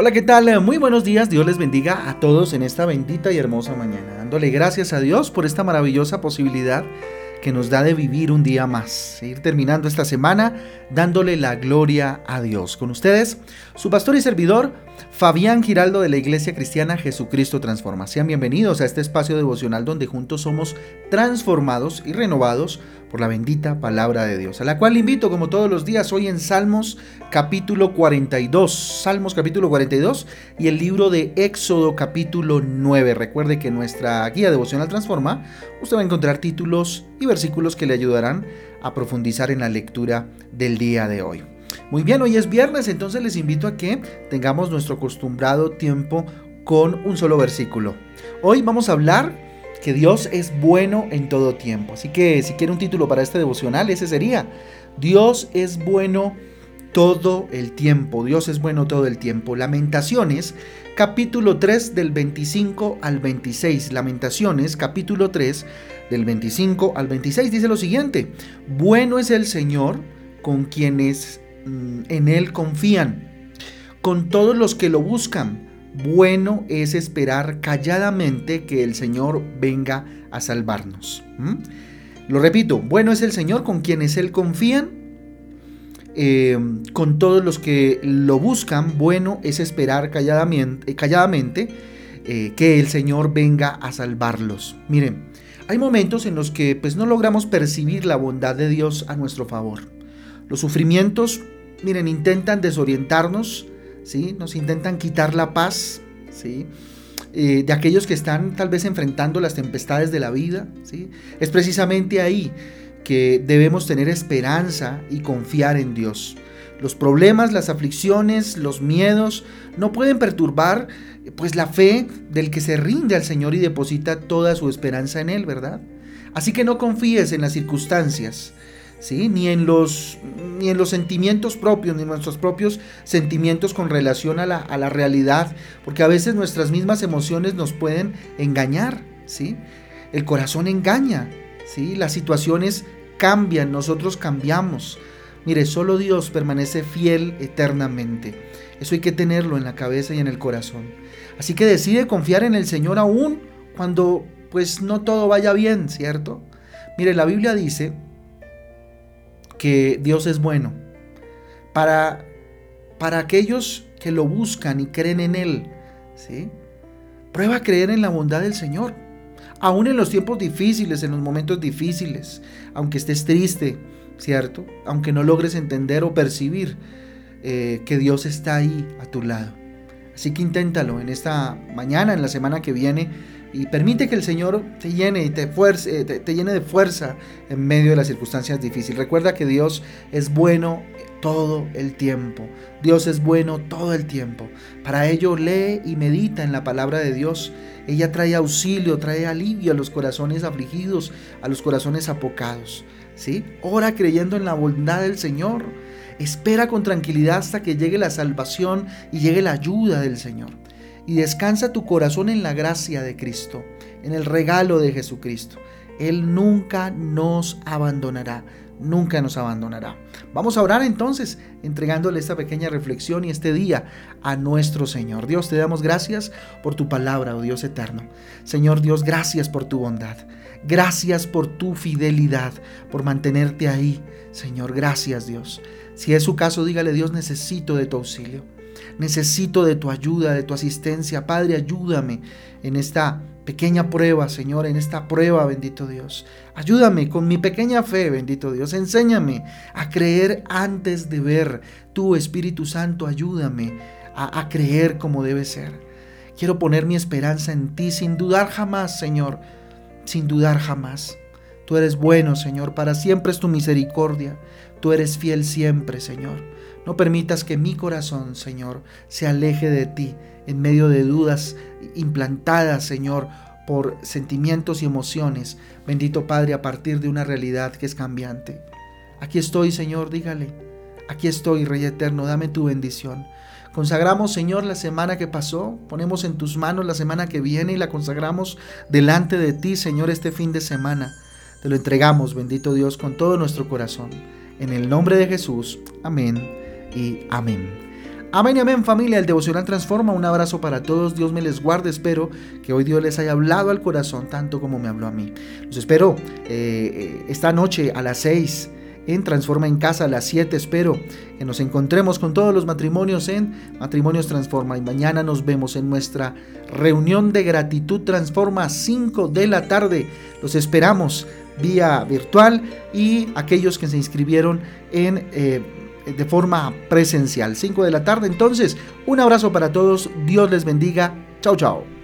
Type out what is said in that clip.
Hola, ¿qué tal? Muy buenos días. Dios les bendiga a todos en esta bendita y hermosa mañana. Dándole gracias a Dios por esta maravillosa posibilidad que nos da de vivir un día más. Seguir terminando esta semana dándole la gloria a Dios. Con ustedes, su pastor y servidor, Fabián Giraldo de la Iglesia Cristiana Jesucristo Transforma. Sean bienvenidos a este espacio devocional donde juntos somos transformados y renovados por la bendita palabra de Dios, a la cual invito como todos los días hoy en Salmos capítulo 42, Salmos capítulo 42 y el libro de Éxodo capítulo 9. Recuerde que en nuestra guía devocional Transforma usted va a encontrar títulos y versículos que le ayudarán a profundizar en la lectura del día de hoy. Muy bien, hoy es viernes, entonces les invito a que tengamos nuestro acostumbrado tiempo con un solo versículo. Hoy vamos a hablar que Dios es bueno en todo tiempo. Así que si quiere un título para este devocional, ese sería, Dios es bueno todo el tiempo. Dios es bueno todo el tiempo. Lamentaciones, capítulo 3 del 25 al 26. Lamentaciones, capítulo 3 del 25 al 26 dice lo siguiente. Bueno es el Señor con quienes en Él confían, con todos los que lo buscan bueno es esperar calladamente que el Señor venga a salvarnos. Lo repito, bueno es el Señor con quienes Él confían, em, con todos los que lo buscan, bueno es esperar calladamente, calladamente eh, que el Señor venga a salvarlos. Miren, hay momentos en los que pues no logramos percibir la bondad de Dios a nuestro favor. Los sufrimientos, miren, intentan desorientarnos, nos intentan quitar la paz, ¿sí? Eh, de aquellos que están tal vez enfrentando las tempestades de la vida, ¿sí? Es precisamente ahí que debemos tener esperanza y confiar en Dios. Los problemas, las aflicciones, los miedos no pueden perturbar pues la fe del que se rinde al Señor y deposita toda su esperanza en él, ¿verdad? Así que no confíes en las circunstancias, ni, en los, ni en los sentimientos propios, ni en nuestros propios sentimientos con relación a la, a la, realidad, porque a veces nuestras mismas emociones nos pueden engañar. ¿sí? El corazón engaña, ¿sí? las situaciones cambian, nosotros cambiamos. Mire, solo Dios permanece fiel eternamente. Eso hay que tenerlo en la cabeza y en el corazón. Así que decide confiar en el Señor aún cuando pues no todo vaya bien, ¿cierto? Mire, la Biblia dice que Dios es bueno. Para, para aquellos que lo buscan y creen en Él, ¿sí? Prueba a creer en la bondad del Señor. Aún en los tiempos difíciles, en los momentos difíciles, aunque estés triste, ¿cierto? Aunque no logres entender o percibir eh, que Dios está ahí a tu lado. Así que inténtalo en esta mañana, en la semana que viene y permite que el Señor te llene y te, fuerce, te, llene de fuerza en medio de las circunstancias difíciles. Recuerda que Dios es bueno todo el tiempo. Dios es bueno todo el tiempo. Para ello lee y medita en la palabra de Dios. Ella trae auxilio, trae alivio a los corazones afligidos, a los corazones apocados. ¿sí? Ora creyendo en la bondad del Señor. Espera con tranquilidad hasta que llegue la salvación y llegue la ayuda del Señor y descansa tu corazón en la gracia de Cristo, en el regalo de Jesucristo. Él nunca nos abandonará, nunca nos abandonará. Vamos a orar entonces, entregándole esta pequeña reflexión y este día a nuestro Señor. Dios, te damos gracias por tu palabra, oh Dios eterno. Señor Dios, gracias por tu bondad. Gracias por tu fidelidad, por mantenerte ahí. Señor, gracias Dios. Si es su caso, dígale Dios, necesito de tu auxilio. Necesito de tu ayuda, de tu asistencia. Padre, ayúdame en esta pequeña prueba, Señor, en esta prueba, bendito Dios. Ayúdame con mi pequeña fe, bendito Dios. Enséñame a creer antes de ver. Tu Espíritu Santo, ayúdame a, a creer como debe ser. Quiero poner mi esperanza en ti sin dudar jamás, Señor, sin dudar jamás. Tú eres bueno, Señor, para siempre es tu misericordia. Tú eres fiel siempre, Señor. No permitas que mi corazón, Señor, se aleje de ti en medio de dudas implantadas, Señor, por sentimientos y emociones. Bendito Padre, a partir de una realidad que es cambiante. Aquí estoy, Señor, dígale. Aquí estoy, Rey Eterno, dame tu bendición. Consagramos, Señor, la semana que pasó, ponemos en tus manos la semana que viene y la consagramos delante de ti, Señor, este fin de semana. Te lo entregamos, bendito Dios, con todo nuestro corazón. En el nombre de Jesús. Amén y amén. Amén y amén familia, el devocional transforma. Un abrazo para todos, Dios me les guarde. Espero que hoy Dios les haya hablado al corazón tanto como me habló a mí. Los espero eh, esta noche a las 6 en Transforma en Casa a las 7. Espero que nos encontremos con todos los matrimonios en Matrimonios Transforma. Y mañana nos vemos en nuestra reunión de gratitud Transforma 5 de la tarde. Los esperamos vía virtual y aquellos que se inscribieron en... Eh, de forma presencial. 5 de la tarde. Entonces, un abrazo para todos. Dios les bendiga. Chao, chao.